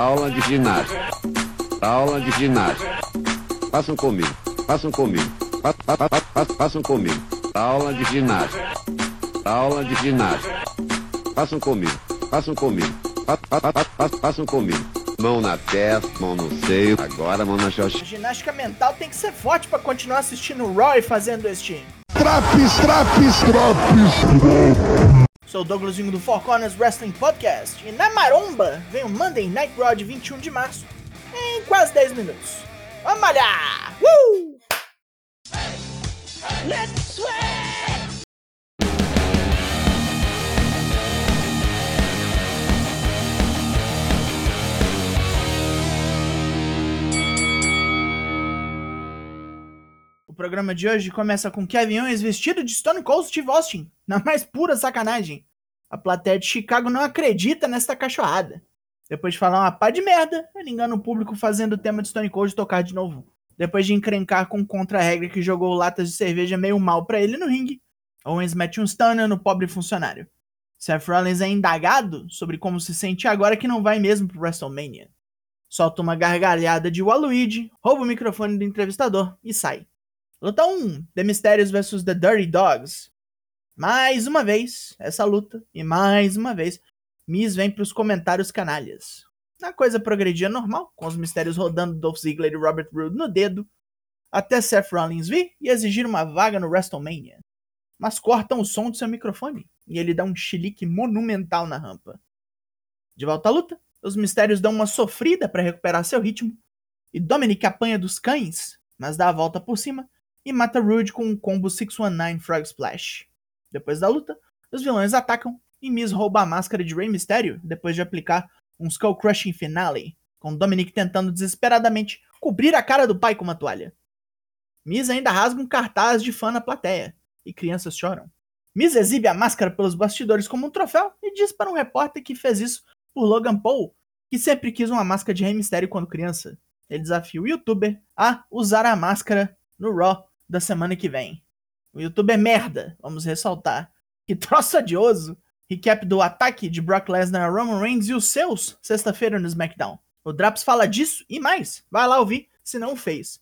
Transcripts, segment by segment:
Aula de ginástica. Aula de ginástica. Façam comigo. Façam comigo. Fa- fa- fa- fa- Façam comigo. Aula de ginástica. Aula de ginástica. Façam comigo. Façam comigo. Fa- fa- fa- fa- Façam comigo. Mão na testa, mão no seio. Agora mão na xoxa. A ginástica mental tem que ser forte pra continuar assistindo o e fazendo este. Traps, traps, traps. Sou o Douglasinho do Four Corners Wrestling Podcast e na maromba vem o Monday Night Raw de 21 de março em quase 10 minutos. Vamos malhar! Uh! O programa de hoje começa com Kevin Owens vestido de Stone Cold Steve Austin, na mais pura sacanagem. A plateia de Chicago não acredita nesta cachorrada. Depois de falar uma pá de merda, ele engana o público fazendo o tema de Stone Cold tocar de novo. Depois de encrencar com contra-regra que jogou latas de cerveja meio mal pra ele no ringue, Owens mete um stunner no pobre funcionário. Seth Rollins é indagado sobre como se sente agora que não vai mesmo pro WrestleMania. Solta uma gargalhada de Waluigi, rouba o microfone do entrevistador e sai. Luta 1: The Mysterios vs The Dirty Dogs. Mais uma vez, essa luta, e mais uma vez, Miz vem pros comentários canalhas. A coisa progredia normal, com os mistérios rodando Dolph Ziggler e Robert Roode no dedo, até Seth Rollins vir e exigir uma vaga no WrestleMania. Mas cortam o som do seu microfone, e ele dá um chilique monumental na rampa. De volta à luta, os mistérios dão uma sofrida para recuperar seu ritmo, e Dominic apanha dos cães, mas dá a volta por cima e mata Rude com um combo 619 Frog Splash. Depois da luta, os vilões atacam e Miz rouba a máscara de Rey Mysterio depois de aplicar um Skull Crushing Finale, com Dominic tentando desesperadamente cobrir a cara do pai com uma toalha. Miz ainda rasga um cartaz de fã na plateia, e crianças choram. Miz exibe a máscara pelos bastidores como um troféu e diz para um repórter que fez isso por Logan Paul, que sempre quis uma máscara de Rey Mysterio quando criança. Ele desafia o youtuber a usar a máscara no Raw da semana que vem. O YouTube é merda, vamos ressaltar. Que troço odioso. Recap do ataque de Brock Lesnar a Roman Reigns e os seus, sexta-feira no SmackDown. O Draps fala disso e mais. Vai lá ouvir, se não fez.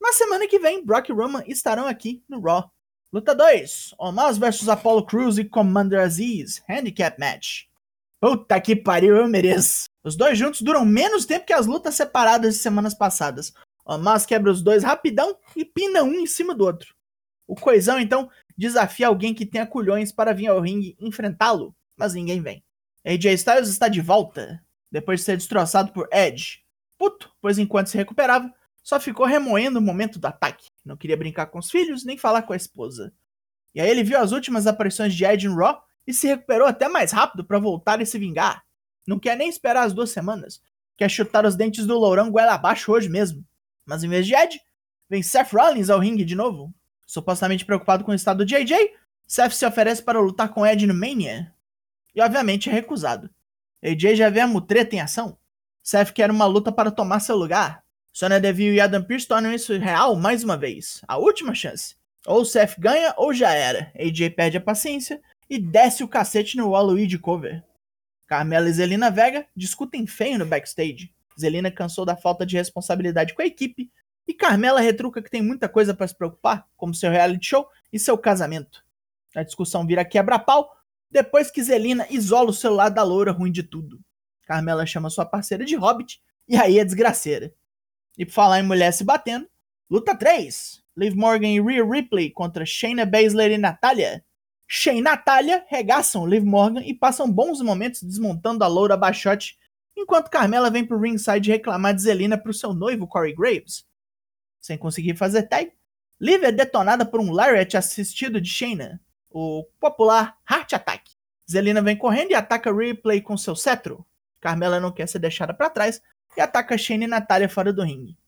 Na semana que vem, Brock e Roman estarão aqui no Raw. Luta 2: Omos vs Apollo Crews e Commander Aziz. Handicap Match. Puta que pariu, eu mereço. Os dois juntos duram menos tempo que as lutas separadas de semanas passadas. Omos quebra os dois rapidão e pina um em cima do outro. O Coisão, então, desafia alguém que tenha culhões para vir ao ringue enfrentá-lo, mas ninguém vem. AJ Styles está de volta, depois de ser destroçado por Edge. Puto, pois enquanto se recuperava, só ficou remoendo o momento do ataque. Não queria brincar com os filhos, nem falar com a esposa. E aí ele viu as últimas aparições de Edge em Raw e se recuperou até mais rápido para voltar e se vingar. Não quer nem esperar as duas semanas. Quer chutar os dentes do lourão goela abaixo hoje mesmo. Mas em vez de Edge, vem Seth Rollins ao ringue de novo. Supostamente preocupado com o estado de AJ, Seth se oferece para lutar com Edge no Mania. E obviamente é recusado. AJ já vê a mutreta em ação. Seth quer uma luta para tomar seu lugar. Sonya Deville e Adam Pearce tornam isso real mais uma vez. A última chance. Ou Seth ganha ou já era. AJ perde a paciência e desce o cacete no Waluigi cover. Carmela e Zelina Vega discutem feio no backstage. Zelina cansou da falta de responsabilidade com a equipe e Carmela retruca que tem muita coisa para se preocupar, como seu reality show e seu casamento. A discussão vira quebra-pau depois que Zelina isola o celular da loura ruim de tudo. Carmela chama sua parceira de Hobbit e aí é desgraceira. E por falar em mulher se batendo, luta 3. Liv Morgan e Rhea Ripley contra Shayna Baszler e Natália. Shane e Natália regaçam Liv Morgan e passam bons momentos desmontando a loura baixote, enquanto Carmela vem pro ringside reclamar de Zelina pro seu noivo Corey Graves. Sem conseguir fazer tag, Liv é detonada por um Lariat assistido de Shayna, o popular Heart Attack. Zelina vem correndo e ataca Ripley com seu cetro. Carmela não quer ser deixada para trás e ataca Shane e Natália fora do ringue.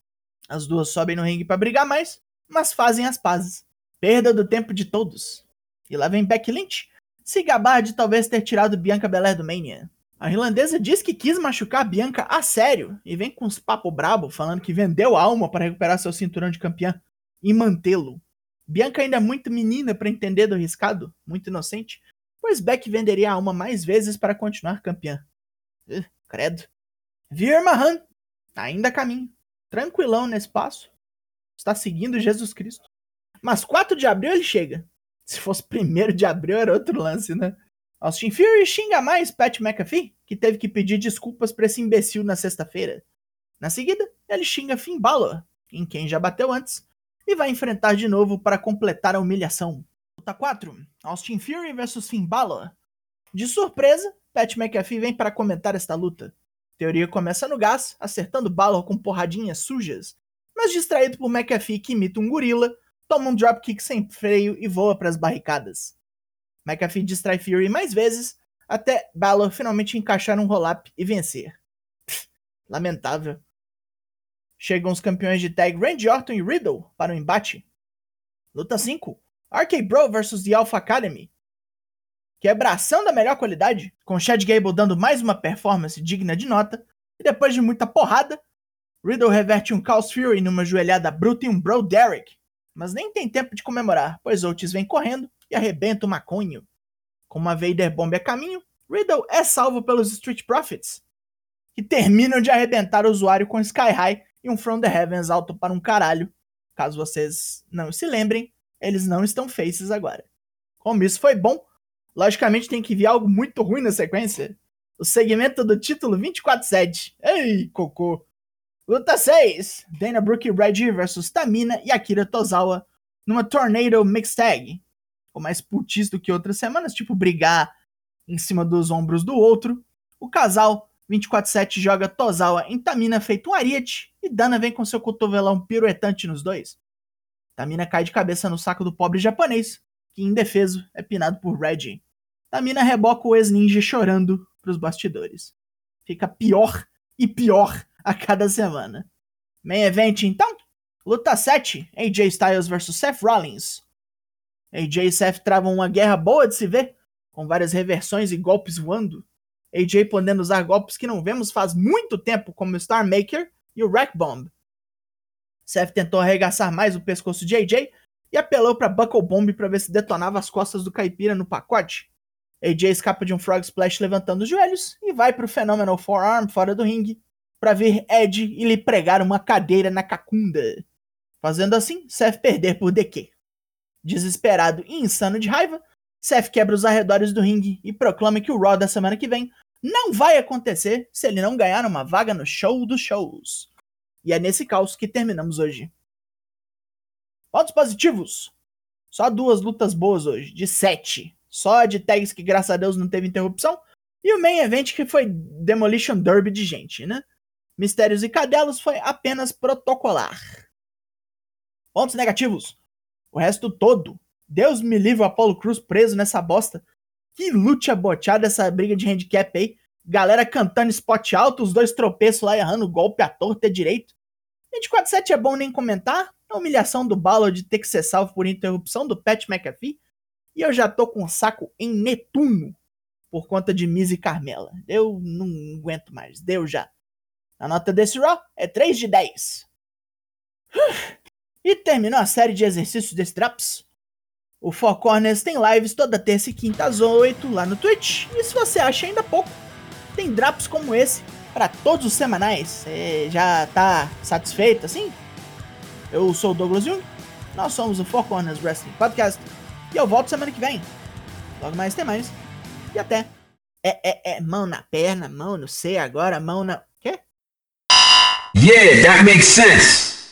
As duas sobem no ringue para brigar mais, mas fazem as pazes. Perda do tempo de todos. E lá vem Becky Lynch se gabar de talvez ter tirado Bianca Belair do Mania. A irlandesa diz que quis machucar Bianca a sério e vem com uns papo brabo falando que vendeu a alma para recuperar seu cinturão de campeã e mantê-lo. Bianca ainda é muito menina para entender do riscado, muito inocente, pois Beck venderia a alma mais vezes para continuar campeã. Uh, credo. Vir Mahan, ainda caminho, tranquilão nesse passo, está seguindo Jesus Cristo. Mas 4 de abril ele chega. Se fosse 1 de abril era outro lance, né? Austin Fury xinga mais Pat McAfee, que teve que pedir desculpas para esse imbecil na sexta-feira. Na seguida, ele xinga Finn Balor, em quem já bateu antes, e vai enfrentar de novo para completar a humilhação. Luta 4: Austin Fury vs Finn Balor. De surpresa, Pat McAfee vem para comentar esta luta. Teoria começa no gás, acertando Balor com porradinhas sujas, mas distraído por McAfee que imita um gorila, toma um dropkick sem freio e voa para as barricadas. McAfee distrai Fury mais vezes, até Balor finalmente encaixar um roll-up e vencer. Lamentável. Chegam os campeões de tag Randy Orton e Riddle para o embate. Luta 5. RK Bro vs The Alpha Academy. Quebração da melhor qualidade, com Chad Gable dando mais uma performance digna de nota, e depois de muita porrada, Riddle reverte um Chaos Fury numa joelhada bruta em um Bro Derek, mas nem tem tempo de comemorar, pois Otis vem correndo e arrebenta o maconho. Com uma Vader Bomb a caminho, Riddle é salvo pelos Street Profits, que terminam de arrebentar o usuário com Sky High e um From the Heavens alto para um caralho. Caso vocês não se lembrem, eles não estão faces agora. Como isso foi bom, logicamente tem que vir algo muito ruim na sequência. O segmento do título 24-7. Ei, cocô! Luta 6: Dana Brooke Reggie vs Tamina e Akira Tozawa numa Tornado Mixed Tag. O mais putis do que outras semanas, tipo brigar em cima dos ombros do outro. O casal 24-7 joga Tozawa em Tamina feito um ariete e Dana vem com seu cotovelão piruetante nos dois. Tamina cai de cabeça no saco do pobre japonês, que indefeso é pinado por Reggie. Tamina reboca o ex-ninja chorando pros bastidores. Fica pior e pior a cada semana. Main event então? Luta 7, AJ Styles vs Seth Rollins. AJ e Seth travam uma guerra boa de se ver, com várias reversões e golpes voando. AJ podendo usar golpes que não vemos faz muito tempo, como o Star Maker e o Rack Bomb. Seth tentou arregaçar mais o pescoço de AJ e apelou para Buckle Bomb para ver se detonava as costas do caipira no pacote. AJ escapa de um Frog Splash levantando os joelhos e vai para o Phenomenal Forearm fora do ringue para ver Ed e lhe pregar uma cadeira na cacunda. Fazendo assim, Seth perder por DQ. Desesperado e insano de raiva, Seth quebra os arredores do ringue e proclama que o Raw da semana que vem não vai acontecer se ele não ganhar uma vaga no show dos shows. E é nesse caos que terminamos hoje. Pontos positivos. Só duas lutas boas hoje, de sete. Só de tags que graças a Deus não teve interrupção. E o main event que foi Demolition Derby de gente, né? Mistérios e Cadelos foi apenas protocolar. Pontos negativos. O resto todo. Deus me livre o Apollo Cruz preso nessa bosta. Que luta boteada essa briga de handicap aí. Galera cantando spot alto, os dois tropeços lá errando golpe à torta direito. 24-7 é bom nem comentar. A humilhação do Balor de ter que ser salvo por interrupção do Pat McAfee. E eu já tô com o saco em Netuno por conta de Miz e Carmela. Eu não aguento mais. Deu já. A nota desse Raw é 3 de 10. E terminou a série de exercícios desse Traps. O Four Corners tem lives toda terça e quinta às 8 lá no Twitch. E se você acha ainda pouco, tem drops como esse para todos os semanais. Você já tá satisfeito assim? Eu sou o Douglas Jung, nós somos o Four Corners Wrestling Podcast e eu volto semana que vem. Logo mais tem mais. E até. É, é, é, mão na perna, mão no C agora, mão na. Quê? Yeah, that makes sense.